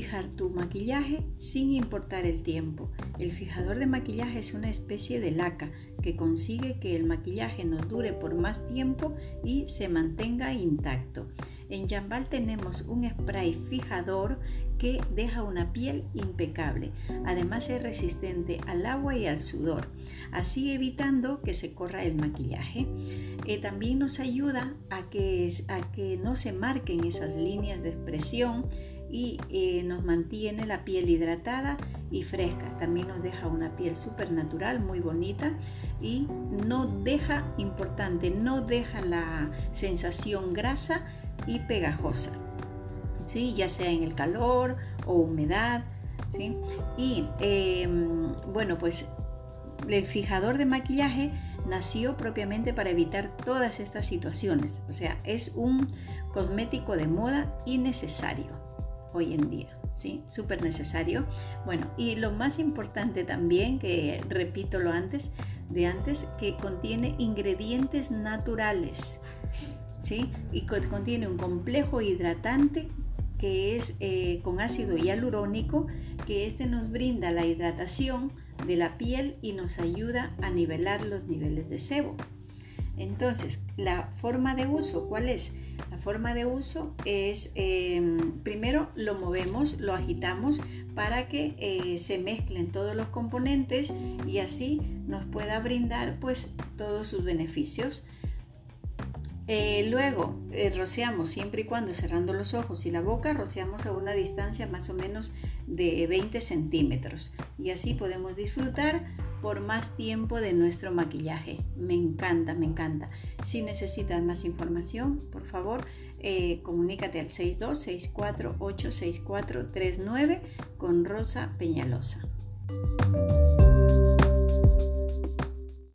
fijar tu maquillaje sin importar el tiempo. El fijador de maquillaje es una especie de laca que consigue que el maquillaje nos dure por más tiempo y se mantenga intacto. En Jambal tenemos un spray fijador que deja una piel impecable. Además es resistente al agua y al sudor, así evitando que se corra el maquillaje. Eh, también nos ayuda a que, a que no se marquen esas líneas de expresión y eh, nos mantiene la piel hidratada y fresca. También nos deja una piel súper natural, muy bonita y no deja, importante, no deja la sensación grasa y pegajosa, ¿sí? ya sea en el calor o humedad. ¿sí? Y em, bueno, pues el fijador de maquillaje nació propiamente para evitar todas estas situaciones. O sea, es un cosmético de moda y necesario hoy en día. ¿Sí? Súper necesario. Bueno, y lo más importante también, que repito lo antes, de antes, que contiene ingredientes naturales. ¿sí? Y contiene un complejo hidratante que es eh, con ácido hialurónico, que este nos brinda la hidratación de la piel y nos ayuda a nivelar los niveles de sebo. Entonces, la forma de uso, ¿cuál es? Forma de uso es, em, primero lo movemos, lo agitamos para que eh, se mezclen todos los componentes y así nos pueda brindar pues todos sus beneficios. Eh, luego eh, rociamos siempre y cuando cerrando los ojos y la boca, rociamos a una distancia más o menos de 20 centímetros y así podemos disfrutar por más tiempo de nuestro maquillaje. Me encanta, me encanta. Si necesitas más información, por favor, eh, comunícate al 6264 86439 con Rosa Peñalosa.